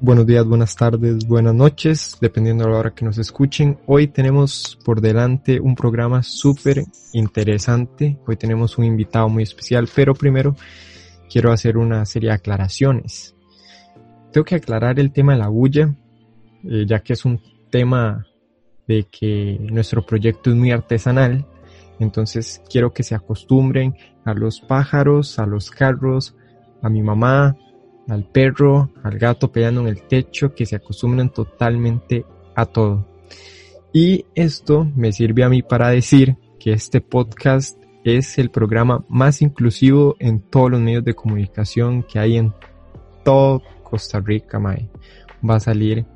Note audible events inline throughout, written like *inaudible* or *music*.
buenos días, buenas tardes, buenas noches, dependiendo de la hora que nos escuchen. Hoy tenemos por delante un programa súper interesante. Hoy tenemos un invitado muy especial, pero primero quiero hacer una serie de aclaraciones. Tengo que aclarar el tema de la bulla, eh, ya que es un tema de que nuestro proyecto es muy artesanal. Entonces quiero que se acostumbren a los pájaros, a los carros, a mi mamá, al perro, al gato peleando en el techo, que se acostumbren totalmente a todo. Y esto me sirve a mí para decir que este podcast es el programa más inclusivo en todos los medios de comunicación que hay en todo Costa Rica, mae. Va a salir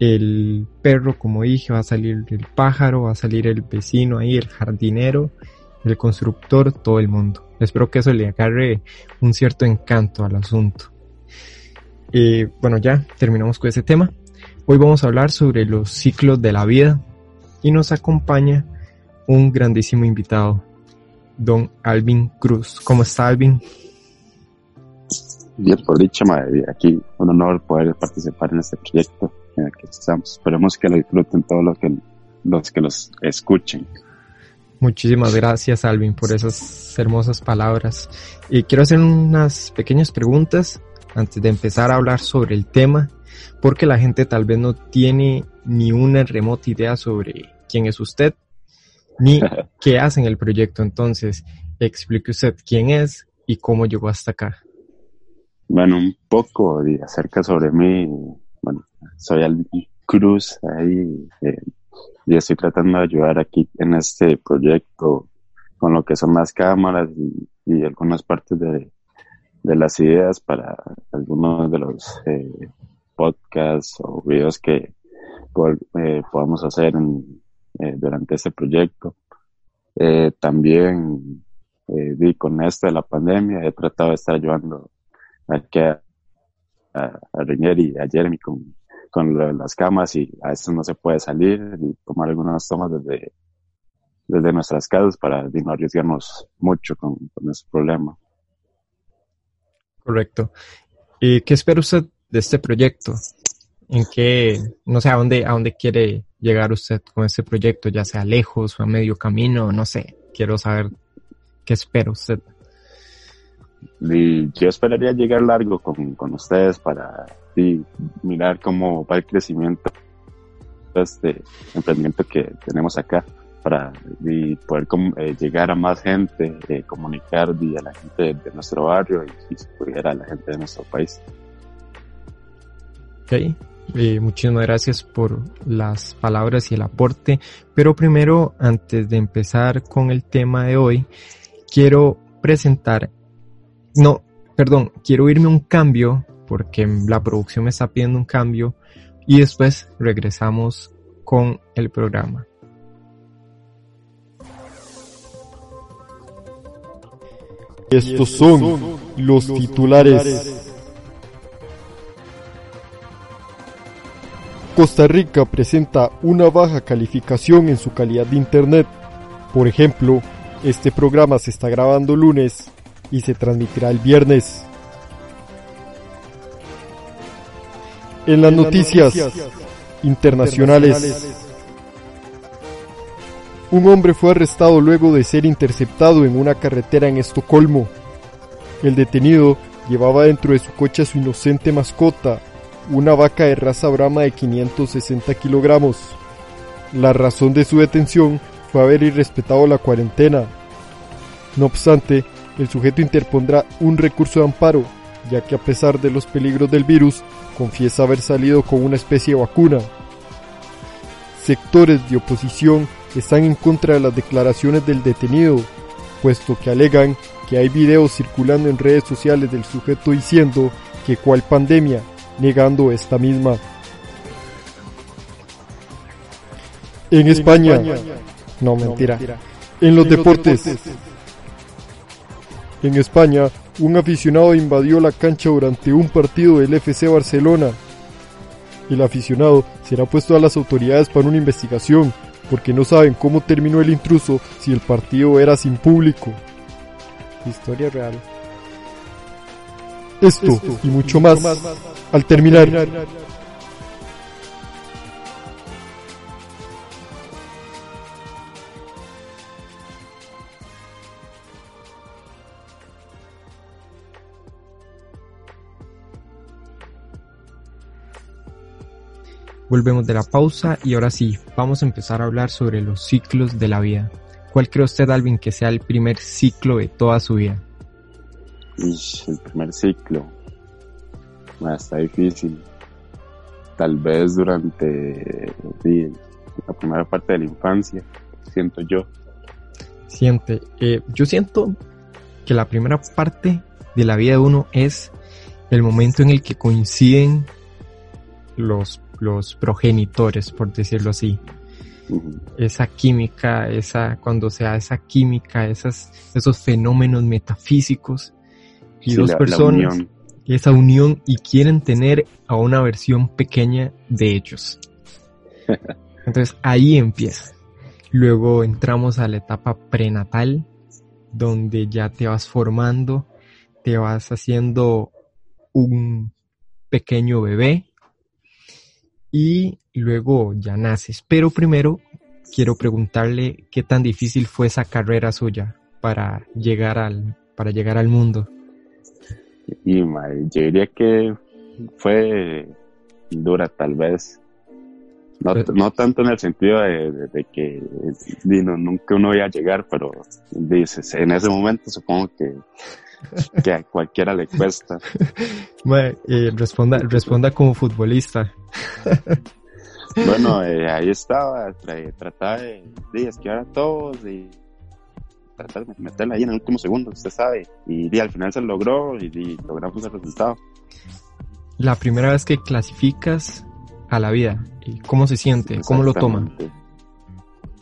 el perro, como dije, va a salir el pájaro, va a salir el vecino ahí, el jardinero, el constructor, todo el mundo. Espero que eso le agarre un cierto encanto al asunto. Eh, bueno, ya terminamos con ese tema. Hoy vamos a hablar sobre los ciclos de la vida y nos acompaña un grandísimo invitado, don Alvin Cruz. ¿Cómo está Alvin? Bien, por dicha, madre. Aquí un honor poder participar en este proyecto en el que estamos. Esperemos que lo disfruten todos los que, los que los escuchen. Muchísimas gracias, Alvin, por esas hermosas palabras. Y quiero hacer unas pequeñas preguntas antes de empezar a hablar sobre el tema, porque la gente tal vez no tiene ni una remota idea sobre quién es usted, ni *laughs* qué hace en el proyecto. Entonces, explique usted quién es y cómo llegó hasta acá. Bueno, un poco de acerca sobre mí. Bueno, soy Alvin Cruz ahí eh, y estoy tratando de ayudar aquí en este proyecto con lo que son las cámaras y algunas partes de, de las ideas para algunos de los eh, podcasts o videos que eh, podamos hacer eh, durante este proyecto. también vi con esto de la pandemia, he tratado de estar ayudando aquí a, a, y a Jeremy con, con las camas y a eso no se puede salir y tomar algunas tomas desde, desde nuestras casas para no arriesgarnos mucho con, con ese problema. Correcto. ¿Y qué espera usted de este proyecto? ¿En qué, no sé, a dónde, a dónde quiere llegar usted con este proyecto, ya sea lejos o a medio camino, no sé, quiero saber qué espera usted. yo esperaría llegar largo con, con ustedes para mirar cómo va el crecimiento de este emprendimiento que tenemos acá para poder eh, llegar a más gente, eh, comunicar a la gente de, nuestro barrio y, si pudiera a la gente de nuestro país. Ok, eh, muchísimas gracias por las palabras y el aporte, pero primero, antes de empezar con el tema de hoy, quiero presentar, no, perdón, quiero irme un cambio porque la producción me está pidiendo un cambio y después regresamos con el programa. Estos son los titulares. Costa Rica presenta una baja calificación en su calidad de Internet. Por ejemplo, este programa se está grabando lunes y se transmitirá el viernes. En las noticias internacionales. Un hombre fue arrestado luego de ser interceptado en una carretera en Estocolmo. El detenido llevaba dentro de su coche a su inocente mascota, una vaca de raza brama de 560 kilogramos. La razón de su detención fue haber irrespetado la cuarentena. No obstante, el sujeto interpondrá un recurso de amparo, ya que a pesar de los peligros del virus, confiesa haber salido con una especie de vacuna. Sectores de oposición están en contra de las declaraciones del detenido, puesto que alegan que hay videos circulando en redes sociales del sujeto diciendo que cual pandemia, negando esta misma. En España, no mentira, en los deportes. En España, un aficionado invadió la cancha durante un partido del FC Barcelona. El aficionado será puesto a las autoridades para una investigación porque no saben cómo terminó el intruso si el partido era sin público. Historia real. Esto y mucho más al terminar. Volvemos de la pausa y ahora sí, vamos a empezar a hablar sobre los ciclos de la vida. ¿Cuál cree usted, Alvin, que sea el primer ciclo de toda su vida? el primer ciclo. está difícil. Tal vez durante la primera parte de la infancia, siento yo. Siente. Eh, yo siento que la primera parte de la vida de uno es el momento en el que coinciden los, los progenitores, por decirlo así. Esa química, esa, cuando se da esa química, esas, esos fenómenos metafísicos y dos personas, esa unión y quieren tener a una versión pequeña de ellos. *laughs* Entonces ahí empieza. Luego entramos a la etapa prenatal, donde ya te vas formando, te vas haciendo un pequeño bebé y luego ya naces. Pero primero quiero preguntarle qué tan difícil fue esa carrera suya para llegar al, para llegar al mundo. Y yo diría que fue dura tal vez. No, no tanto en el sentido de, que nunca uno iba a llegar, pero dices, en ese momento supongo que, que a cualquiera le cuesta. *laughs* Eh, responda, responda como futbolista. bueno, eh, ahí estaba, trataba de, de esquivar a todos y tratar de meterla ahí en el último segundo, usted sabe. Y, al final se logró y, logramos el resultado. La primera vez que clasificas a la vida, ¿cómo se siente? ¿Cómo lo toma?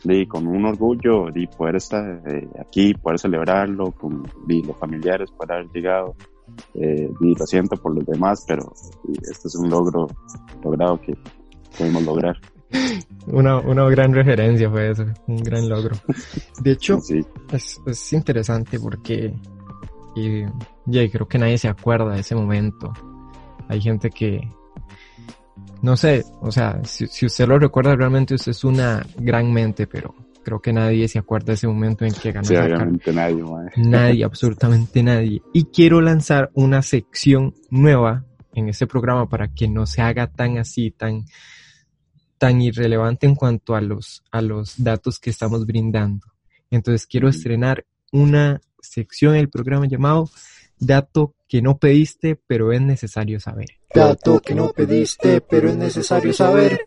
Y con un orgullo de poder estar eh, aquí, poder celebrarlo con los familiares, poder haber llegado. Eh, y lo siento por los demás, pero este es un logro logrado que pudimos lograr. *laughs* Una, una gran referencia fue eso, un gran logro. De hecho, es, es, interesante porque y, ya creo que nadie se acuerda de ese momento. Hay gente que, no sé, o sea, si, si usted lo recuerda realmente usted es una gran mente, pero creo que nadie se acuerda de ese momento en que ganó. Sí, obviamente nadie, Nadie, *laughs* absolutamente nadie. Y quiero lanzar una sección nueva en este programa para que no se haga tan así, tan tan irrelevante en cuanto a los, a los datos que estamos brindando. Entonces quiero estrenar una sección del programa llamado Dato que no pediste pero es necesario saber. Dato que no pediste pero es necesario saber.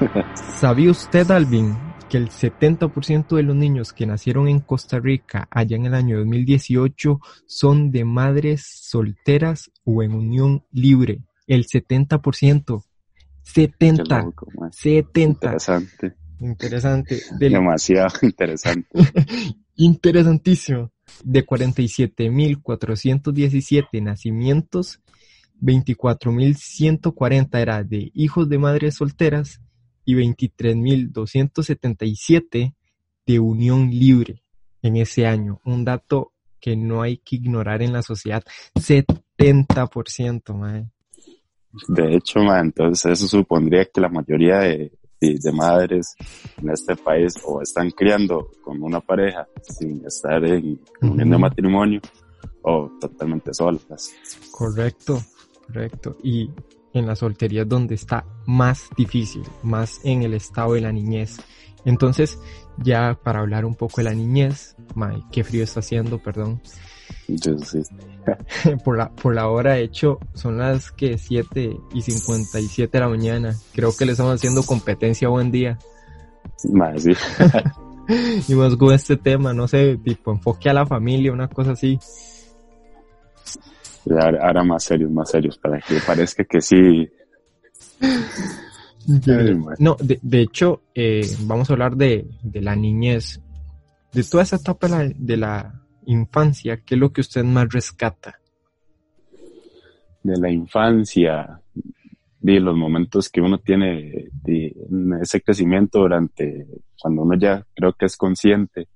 *laughs* ¿Sabía usted, Alvin, que el 70% de los niños que nacieron en Costa Rica allá en el año 2018 son de madres solteras o en unión libre? el 70%. 70. 70. Interesante. Interesante. Demasiado *laughs* interesante. Interesantísimo. De 47.417 nacimientos, 24.140 era de hijos de madres solteras y 23.277 de unión libre en ese año. Un dato que no hay que ignorar en la sociedad. 70%, madre. De hecho, entonces eso supondría que la mayoría de, de, madres en este país o están criando con una pareja sin estar en unión de matrimonio o totalmente solas. Correcto, correcto. Y en la soltería es donde está más difícil, más en el estado de la niñez. Entonces, ya para hablar un poco de la niñez, May, qué frío está haciendo, perdón. *laughs* por, la, por la hora, de hecho, son las que 7 y 57 de la mañana. Creo que le estamos haciendo competencia buen día. Más, sí. *laughs* y más con este tema, no sé, tipo enfoque a la familia, una cosa así. Ahora, más serios, más serios, para que parezca que sí. *laughs* no, de, de hecho, eh, vamos a hablar de, de la niñez, de toda esa etapa de la, infancia, ¿qué es lo que usted más rescata? De la infancia, de los momentos que uno tiene de ese crecimiento durante cuando uno ya creo que es consciente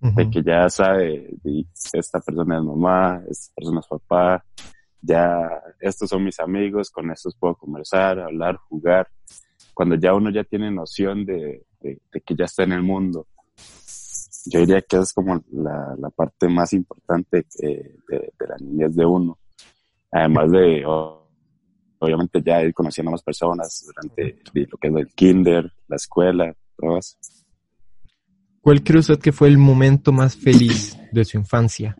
de que ya sabe, de, esta persona es mamá, esta persona es papá, ya estos son mis amigos, con estos puedo conversar, hablar, jugar. Cuando ya uno ya tiene noción de, de, que ya está en el mundo. Yo diría que es como la, la parte más importante de, de, la niñez de uno. Además de, obviamente, ya ir conociendo a más personas durante lo que es el kinder, la escuela, todo eso. ¿Cuál cree usted que fue el momento más feliz de su infancia?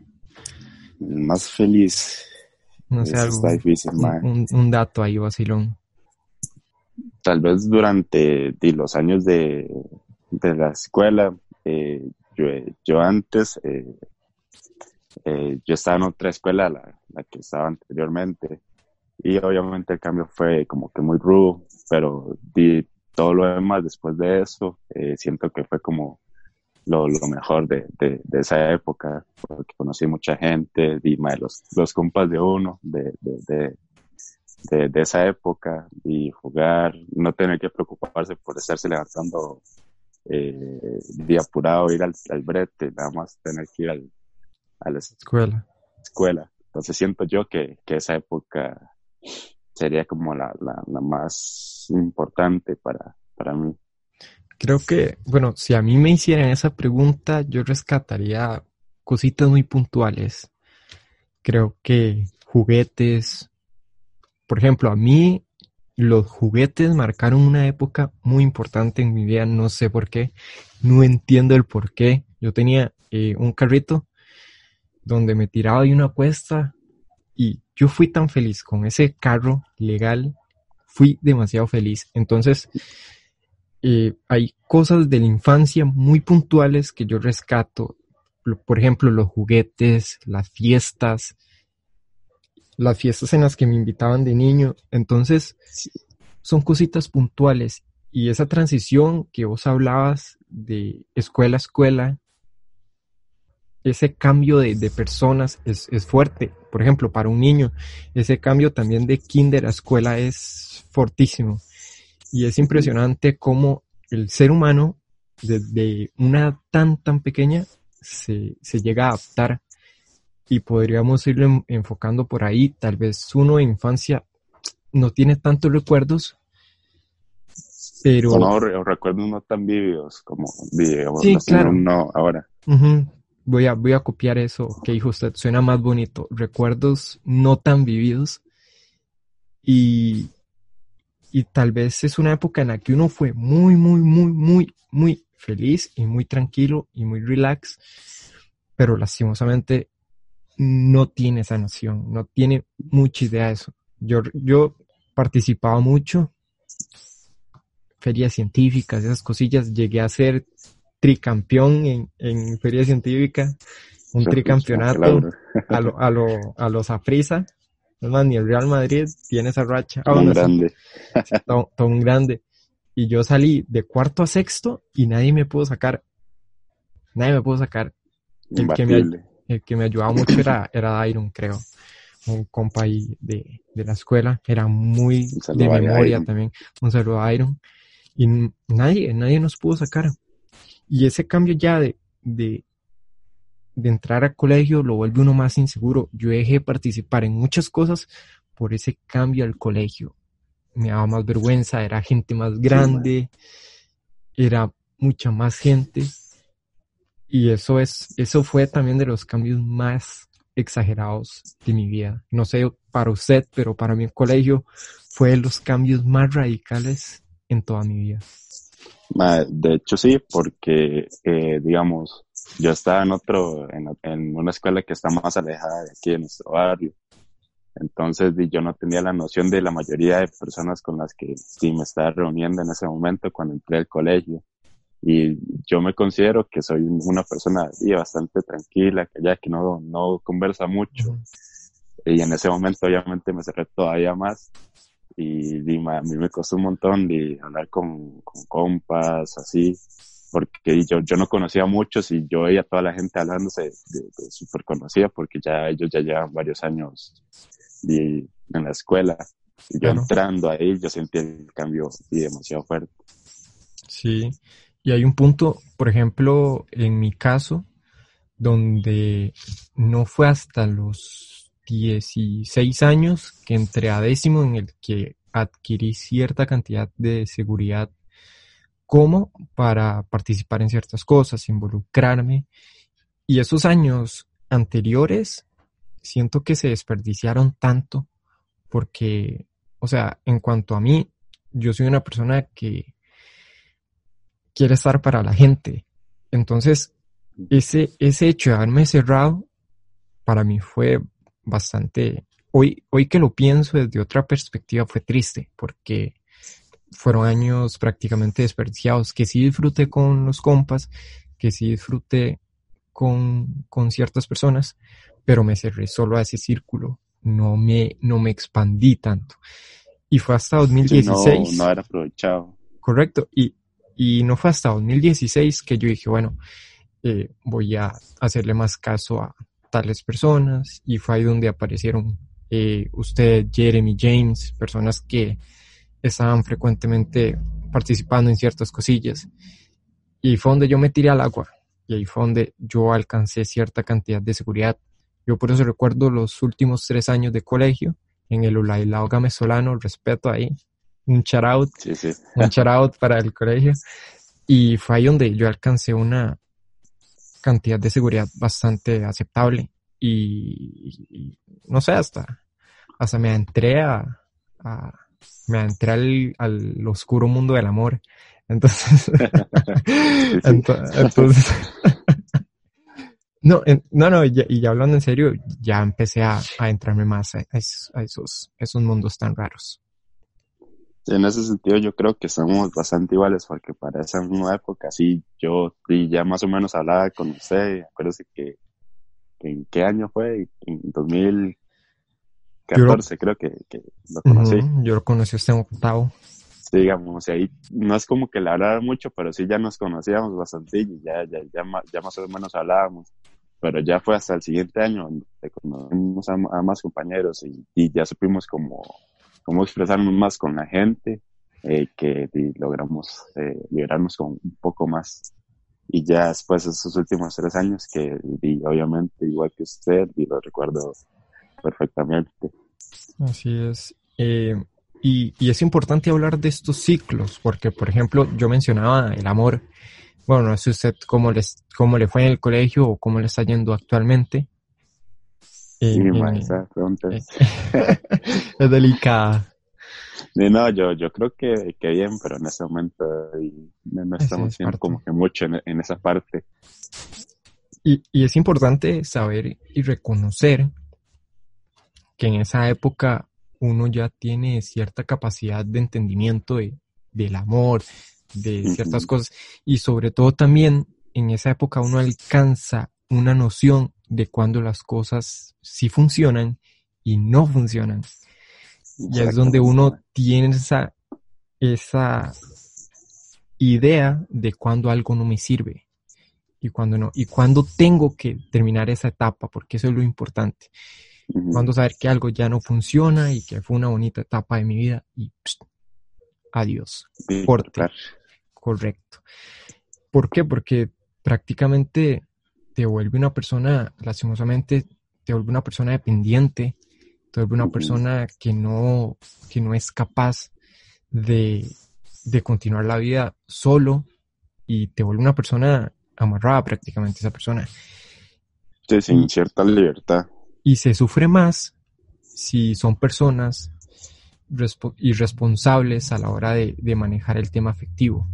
El más feliz. No sé, algo, difícil, un, un, dato ahí, vacilón. Tal vez durante los años de, de la escuela, eh, yo, antes, eh, eh, yo estaba en otra escuela, la, que estaba anteriormente, y obviamente el cambio fue como que muy rudo, pero di, todo lo demás después de eso, siento que fue como lo, mejor de, esa época, porque conocí mucha gente, y los, los compas de uno, de, de, esa época, y jugar, no tener que preocuparse por estarse levantando eh, día apurado, ir al, al, brete, nada más tener que ir al, a la escuela. escuela. Entonces siento yo que, que esa época sería como la, la, la más importante para, para mí. Creo que, bueno, si a mí me hicieran esa pregunta, yo rescataría cositas muy puntuales. Creo que juguetes, por ejemplo, a mí los juguetes marcaron una época muy importante en mi vida, no sé por qué, no entiendo el por qué. Yo tenía eh, un carrito donde me tiraba de una cuesta y yo fui tan feliz con ese carro legal, fui demasiado feliz. Entonces, eh, hay cosas de la infancia muy puntuales que yo rescato. Por ejemplo, los juguetes, las fiestas, las fiestas en las que me invitaban de niño. Entonces, son cositas puntuales. Y esa transición que vos hablabas de escuela a escuela, ese cambio de, de personas es, es, fuerte. Por ejemplo, para un niño, ese cambio también de kinder a escuela es fortísimo. Y es impresionante cómo el ser humano, desde una tan, tan pequeña, se, llega a adaptar. Y podríamos irlo enfocando por ahí. Tal vez uno en infancia no tiene tantos recuerdos, pero... No, recuerdos no tan vividos como digamos, sí, no ahora. Voy a, voy a copiar eso que dijo usted, suena más bonito. Recuerdos no tan vividos. Y, y tal vez es una época en la que uno fue muy, muy, muy, muy, muy feliz y muy tranquilo y muy relax, pero lastimosamente no tiene esa noción, no tiene mucha idea de eso. Yo, yo participaba mucho, ferias científicas, esas cosillas, llegué a ser tricampeón en, en feria científica, un tricampeonato a lo, a lo, a los Afrisa es más, ni el Real Madrid tiene esa racha. Tan grande. Tan, grande. Y yo salí de cuarto a sexto y nadie me pudo sacar. Nadie me pudo sacar. El que, me, el que me ayudaba mucho era, era Iron, creo. Un compa ahí de, de la escuela. Era muy de memoria también. Un saludo a Iron. Y nadie, nadie nos pudo sacar. Y ese cambio ya de, de, de entrar al colegio lo vuelve uno más inseguro. Yo dejé participar en muchas cosas por ese cambio al colegio. Me daba más vergüenza, era gente más grande, era mucha más gente. Y eso es, eso fue también de los cambios más exagerados de mi vida. No sé para usted, pero para mí el colegio fue de los cambios más radicales en toda mi vida. De hecho sí, porque eh, digamos, yo estaba en otro, en, una escuela que está más alejada de aquí, en nuestro barrio. Entonces yo no tenía la noción de la mayoría de personas con las que sí me estaba reuniendo en ese momento cuando entré al colegio. Y yo me considero que soy una persona sí, bastante tranquila, que ya que no, no conversa mucho. Y en ese momento obviamente me cerré todavía más. Y, a mí me costó un montón de hablar con, con compas, así porque yo, yo no conocía a muchos y yo veía a toda la gente hablándose de, de, súper conocida porque ya ellos ya llevan varios años en la escuela y yo entrando ahí yo sentí el cambio y demasiado fuerte. Sí, y hay un punto, por ejemplo, en mi caso, donde no fue hasta los 16 años que entré a décimo en el que adquirí cierta cantidad de seguridad como para participar en ciertas cosas, involucrarme. Y esos años anteriores siento que se desperdiciaron tanto porque, o sea, en cuanto a mí, yo soy una persona que quiere estar para la gente. Entonces, ese, ese hecho de haberme cerrado, para mí fue bastante, hoy, hoy que lo pienso desde otra perspectiva, fue triste, porque fueron años prácticamente desperdiciados, que sí disfruté con los compas, que sí disfruté con, con ciertas personas, pero me cerré solo a ese círculo, no me, no me expandí tanto. Y fue hasta 2016. no, no era aprovechado. Correcto. Y, y no fue hasta 2016 que yo dije, bueno, eh, voy a hacerle más caso a tales personas. Y fue ahí donde aparecieron eh, usted, Jeremy, James, personas que estaban frecuentemente participando en ciertas cosillas. Y fue donde yo me tiré al agua. Y ahí fue donde yo alcancé cierta cantidad de seguridad. Yo por eso recuerdo los últimos tres años de colegio en el Ulailao Gamesolano, respeto ahí, un shout out, un shout out para el colegio. Y fue ahí donde yo alcancé una cantidad de seguridad bastante aceptable. Y, no sé, hasta, hasta me entré a, me entré al, al, oscuro mundo del amor. *laughs* Entonces, entonces, *laughs* no, no, no, y ya, hablando en serio, ya empecé a, a entrarme más a, esos, esos mundos tan raros. En ese sentido yo creo que somos bastante iguales porque para esa misma época, sí, yo ya más o menos hablaba con usted, acuérdese que, que en qué año fue, en 2014 creo que, que, lo conocí. yo lo conocí usted en octavo. Sí, digamos, y ahí no es como que le hablara mucho, pero sí ya nos conocíamos bastante y ya, ya, ya, ya más o menos hablábamos pero ya fue hasta el siguiente año donde conocimos a, más compañeros y, ya supimos cómo, cómo expresarnos más con la gente, eh, que logramos eh, liberarnos con un poco más. Y ya después de esos últimos tres años, que obviamente igual que usted, y lo recuerdo perfectamente. Así es. Eh, y, y es importante hablar de estos ciclos, porque por ejemplo yo mencionaba el amor bueno, no sé usted cómo, les, cómo le fue en el colegio o cómo le está yendo actualmente. Sí, esa pregunta es... *laughs* es delicada. No, yo, yo creo que, que bien, pero en ese momento no, estamos haciendo como que mucho en, esa parte. Y, y, es importante saber y reconocer que en esa época uno ya tiene cierta capacidad de entendimiento de, del amor, de ciertas cosas y sobre todo también en esa época uno alcanza una noción de cuando las cosas sí funcionan y no funcionan. Y es donde uno tiene esa, esa idea de cuando algo no me sirve y cuando no, y cuando tengo que terminar esa etapa, porque eso es lo importante. Cuando saber que algo ya no funciona y que fue una bonita etapa de mi vida y adiós. Corte. Correcto. ¿Por qué? Porque prácticamente te vuelve una persona, lastimosamente, te vuelve una persona dependiente, te vuelve una persona que no, que no es capaz de, de continuar la vida solo y te vuelve una persona amarrada prácticamente esa persona. Sí, sin cierta libertad. Y se sufre más si son personas irresponsables a la hora de, de manejar el tema afectivo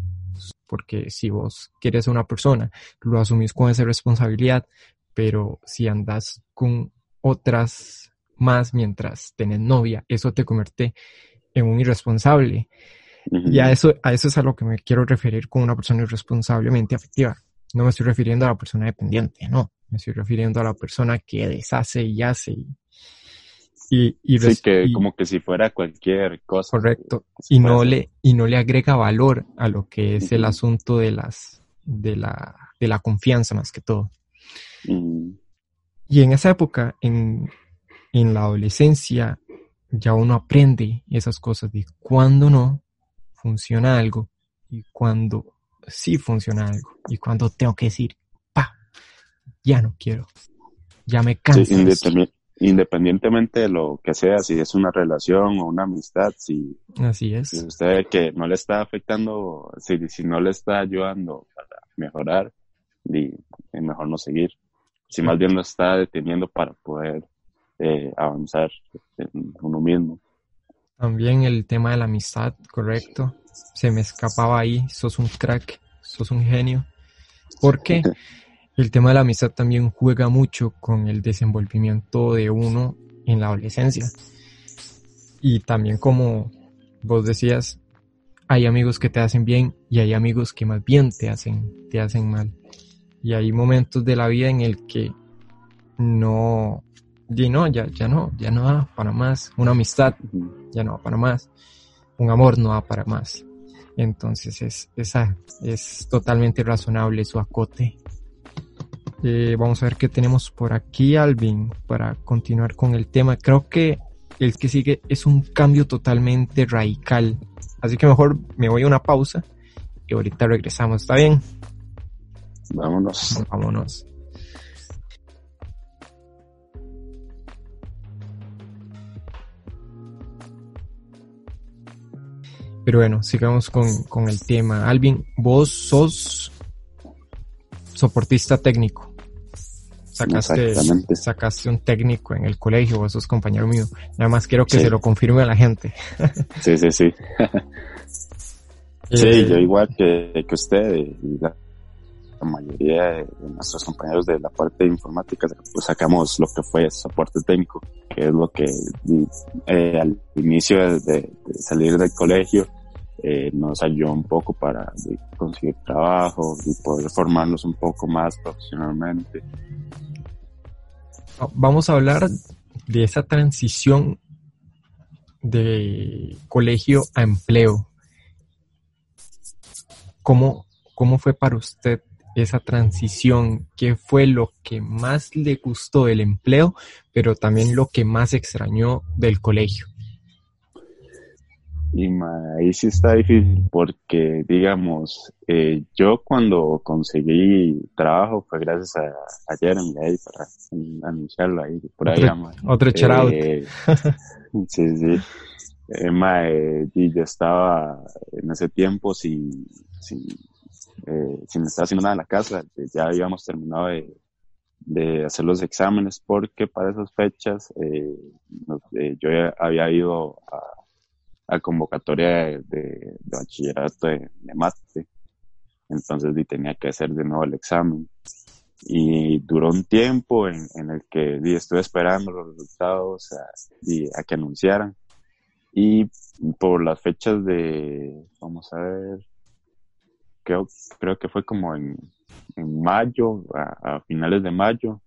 porque si vos quieres a una persona, lo asumís con esa responsabilidad, pero si andas con otras más mientras tenés novia, eso te convierte en un irresponsable. Y a eso, a eso es a lo que me quiero referir con una persona irresponsablemente afectiva. No me estoy refiriendo a la persona dependiente, no. Me estoy refiriendo a la persona que deshace y hace y y, y sí, que como que si fuera cualquier cosa. Correcto. Y no le, y no le agrega valor a lo que es el asunto de las, de la, de la confianza más que todo. Y en esa época, en, en la adolescencia, ya uno aprende esas cosas de cuando no funciona algo y cuando sí funciona algo y cuando tengo que decir, pa, ya no quiero, ya me canso. Independientemente de lo que sea, si es una relación o una amistad, si, Así es. si usted que no le está afectando, si, si no le está ayudando para mejorar, es mejor no seguir. Si más bien lo está deteniendo para poder eh, avanzar en uno mismo. También el tema de la amistad, correcto. Se me escapaba ahí, sos un crack, sos un genio. Porque *laughs* el tema de la amistad también juega mucho con el desenvolvimiento de uno en la adolescencia. Y también como vos decías, hay amigos que te hacen bien y hay amigos que más bien te hacen, te hacen mal. Y hay momentos de la vida en el que no, y no, ya, ya no, ya no da para más. Una amistad ya no da para más. Un amor no da para más. Entonces es, esa, es totalmente razonable su acote. Eh, vamos a ver qué tenemos por aquí, Alvin, para continuar con el tema. Creo que el que sigue es un cambio totalmente radical. Así que mejor me voy a una pausa y ahorita regresamos. ¿Está bien? Vámonos. Vámonos. Pero bueno, sigamos con, el tema. Alvin, vos sos soportista técnico. Sacaste, sacaste un técnico en el colegio, vos sos compañero mío. Nada más quiero que se lo confirme a la gente. *laughs* sí, sí, sí. sí, eh, yo igual que, que usted y la, mayoría de nuestros compañeros de la parte de informática, pues sacamos lo que fue soporte técnico, que es lo que eh, al inicio de, salir del colegio eh, nos ayudó un poco para conseguir trabajo y poder formarnos un poco más profesionalmente. Vamos a hablar de esa transición de colegio a empleo. ¿Cómo, cómo fue para usted esa transición? ¿Qué fue lo que más le gustó del empleo, pero también lo que más extrañó del colegio? Y ahí sí está difícil porque, digamos, eh, yo cuando conseguí trabajo fue gracias a, a Jeremy ahí para anunciarlo ahí por ahí. Otro, otro eh, *laughs* sí, sí. Eh, y yo estaba en ese tiempo sin, sin, eh, sin estar haciendo nada en la casa. Ya habíamos terminado de, de hacer los exámenes porque para esas fechas eh, eh yo había ido a a convocatoria de, bachillerato de, mate. Entonces tenía que hacer de nuevo el examen. Y duró un tiempo en, el que estuve esperando los resultados a, a que anunciaran. Y por las fechas de, vamos a ver, creo, creo que fue como en, en mayo, a, finales de mayo,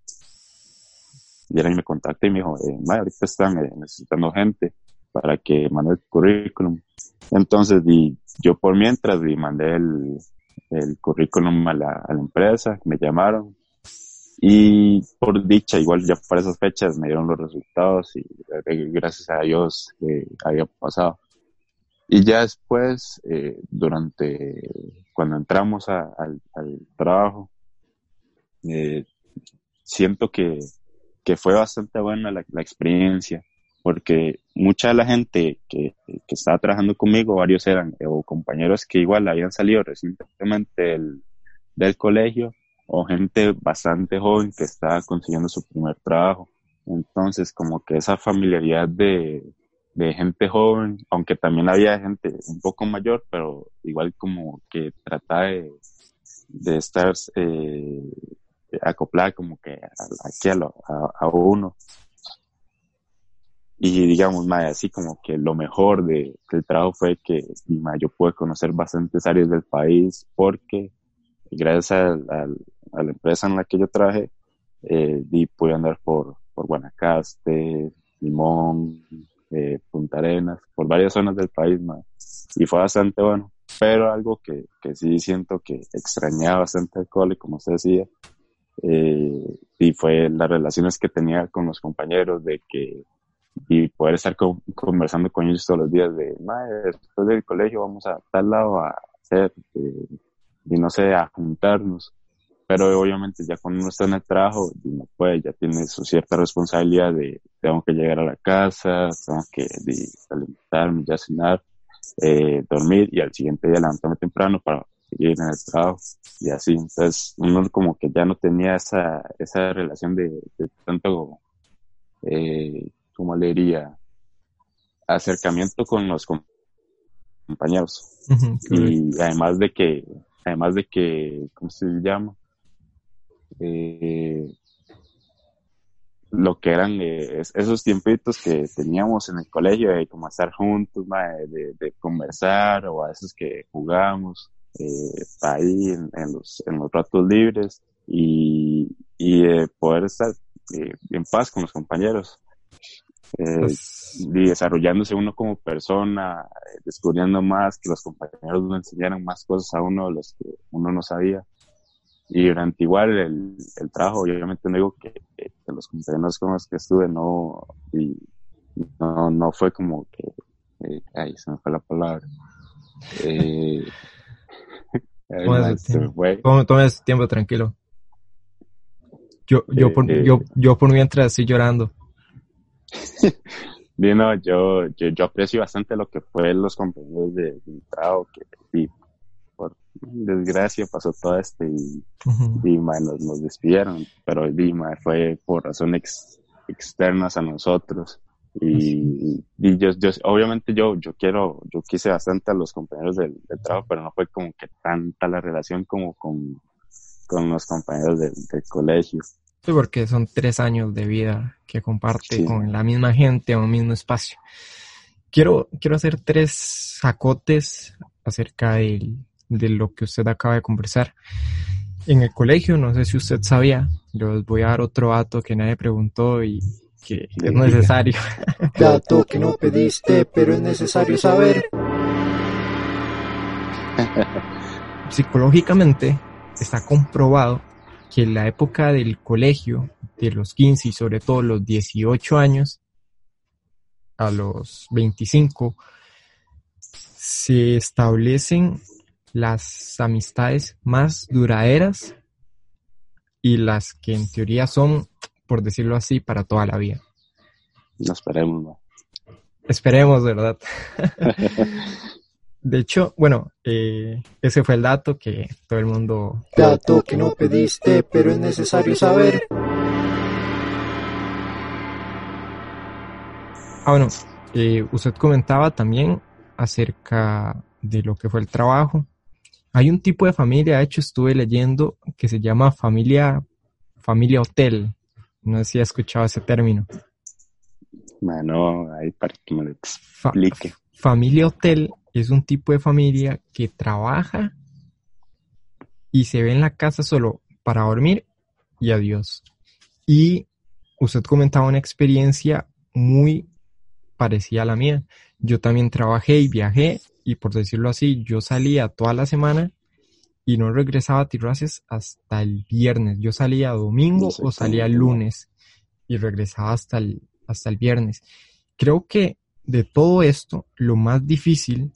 y me contacté y me dijo, eh, ahorita están eh, necesitando gente para que mande el currículum. Entonces, di, yo por mientras di, mandé el, el currículum a la, a la, empresa, me llamaron y por dicha, igual ya para esas fechas me dieron los resultados y eh, gracias a Dios eh, había pasado. Y ya después, eh, durante, cuando entramos a, al, al, trabajo, eh, siento que, que fue bastante buena la, la experiencia porque mucha de la gente que, que estaba trabajando conmigo, varios eran o compañeros que igual habían salido recientemente del, del colegio o gente bastante joven que estaba consiguiendo su primer trabajo. Entonces, como que esa familiaridad de, de gente joven, aunque también había gente un poco mayor, pero igual como que trataba de, de estar eh, acoplada como que a, a, a uno y digamos, más así como que lo mejor de, del trabajo fue que yo pude conocer bastantes áreas del país porque gracias a, la empresa en la que yo trabajé, eh, pude andar por, por Guanacaste, Limón, eh, Punta Arenas, por varias zonas del país, más y fue bastante bueno. Pero algo que, que sí siento que extrañaba bastante el cole, como usted decía, eh, y fue las relaciones que tenía con los compañeros, de que y poder estar conversando con ellos todos los días de, después del colegio vamos a tal lado a hacer, eh, y no sé, a juntarnos. pero obviamente ya cuando uno está en el trabajo, no puede, ya tiene su cierta responsabilidad de tengo que llegar a la casa, tengo que alimentarme, ya cenar, eh, dormir y al siguiente día levantarme temprano para seguir en el trabajo y así. Entonces uno como que ya no tenía esa, esa relación de, tanto, eh, como le diría, acercamiento con los compañeros. y además de que, además de que, ¿cómo se llama? eh, lo que eran eh, esos tiempitos que teníamos en el colegio de como estar juntos, de, conversar o a veces que jugábamos eh, ahí en, los, en los ratos libres y, y poder estar eh, en paz con los compañeros. Pues y desarrollándose uno como persona, descubriendo más, que los compañeros nos enseñaran más cosas a uno de los que uno no sabía. Y durante igual el, el trabajo, obviamente no digo que, los compañeros con los que estuve no, y no, no fue como que, eh, ay, se me fue la palabra. Eh, *laughs* Toma tiempo tranquilo. Yo, yo, por, eh, yo, yo por mientras estoy llorando. *laughs* Bueno, yo, yo, yo, aprecio bastante lo que fue los compañeros de, trabajo, que desgracia pasó todo esto y, nos, despidieron, pero Dima fue por razones externas a nosotros. Y, yo, obviamente yo, yo quiero, yo quise bastante a los compañeros del, trabajo, pero no fue como que tanta la relación como con, con los compañeros del, colegio. Sí, porque son tres años de vida que comparte con la misma gente o un mismo espacio. Quiero, quiero hacer tres sacotes acerca del, de lo que usted acaba de conversar. En el colegio, no sé si usted sabía, les voy a dar otro dato que nadie preguntó y que es necesario. *laughs* Dato que no pediste, pero es necesario saber. *laughs* Psicológicamente está comprobado que en la época del colegio, de los 15 y sobre todo los 18 años, a los 25, se establecen las amistades más duraderas y las que en teoría son, por decirlo así, para toda la vida. No esperemos, ¿no? Esperemos, ¿verdad? *laughs* De hecho, bueno, eh, ese fue el dato que todo el mundo... Dato que no pediste, pero es necesario saber. Ah, bueno, eh, usted comentaba también acerca de lo que fue el trabajo hay un tipo de familia, de hecho estuve leyendo, que se llama familia, familia hotel. No sé si ha escuchado ese término. Bueno, ahí para que me lo explique. Familia hotel es un tipo de familia que trabaja y se ve en la casa solo para dormir y adiós. Y usted comentaba una experiencia muy parecida a la mía. Yo también trabajé y viajé y por decirlo así, yo salía toda la semana y no regresaba a Tirraces hasta el viernes. Yo salía domingo o salía lunes y regresaba hasta el, hasta el viernes. Creo que de todo esto, lo más difícil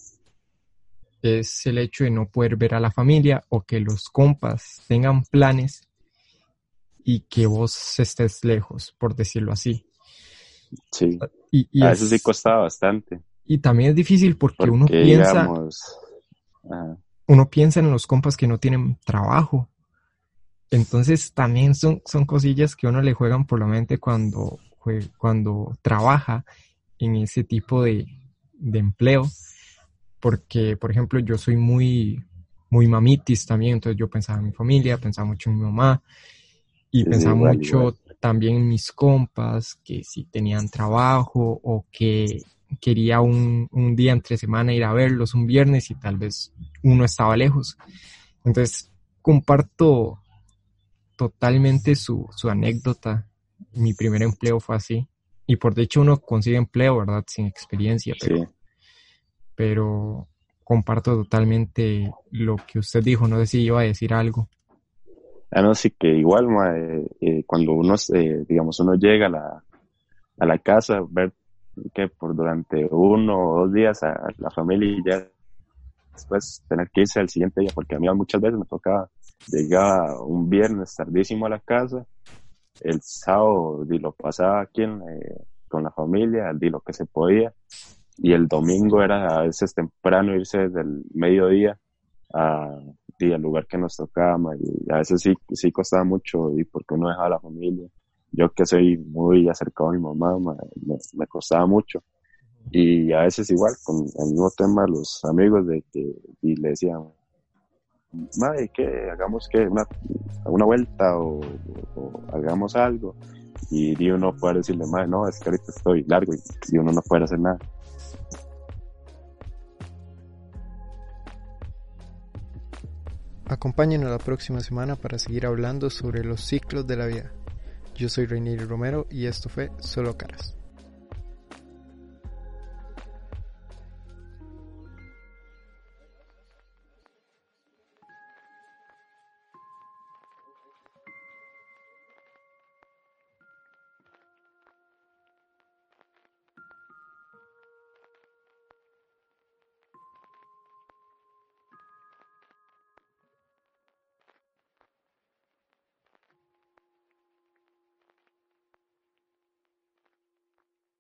es el hecho de no poder ver a la familia o que los compas tengan planes y que vos estés lejos, por decirlo así. Sí. Y, a eso sí costaba bastante. Y también es difícil porque, uno piensa, uno piensa en los compas que no tienen trabajo. Entonces también son, son cosillas que uno le juegan por la mente cuando, cuando trabaja en ese tipo de, empleo. Porque, por ejemplo, yo soy muy, muy mamitis también, entonces yo pensaba en mi familia, pensaba mucho en mi mamá y pensaba mucho también en mis compas que si tenían trabajo o que quería un, un, día entre semana ir a verlos, un viernes, y tal vez uno estaba lejos. Entonces, comparto totalmente su, su anécdota. Mi primer empleo fue así. Y por de hecho uno consigue empleo, ¿verdad? Sin experiencia. Pero, pero comparto totalmente lo que usted dijo. No sé si iba a decir algo. Ah, no, sí que igual, eh, cuando uno, eh, digamos, uno llega a la, a la casa, ver que por durante uno o dos días a la familia y ya después tener que irse al siguiente día, porque a mí muchas veces me tocaba llegaba un viernes tardísimo a la casa, el sábado di, lo pasaba aquí eh, con la familia, di lo que se podía, y el domingo era a veces temprano irse desde el mediodía a, al lugar que nos tocaba, y a veces sí, sí costaba mucho, y porque uno dejaba a la familia. Yo que soy muy acercado a mi mamá, me, me costaba mucho. Y a veces igual, con el mismo tema, los amigos de que, y le decían, madre, que hagamos que una, una vuelta o, hagamos algo. Y, uno puede decirle, madre, no, es que ahorita estoy largo y, uno no puede hacer nada. Acompáñenos la próxima semana para seguir hablando sobre los ciclos de la vida. Yo soy Reinier Romero y esto fue Solo Caras.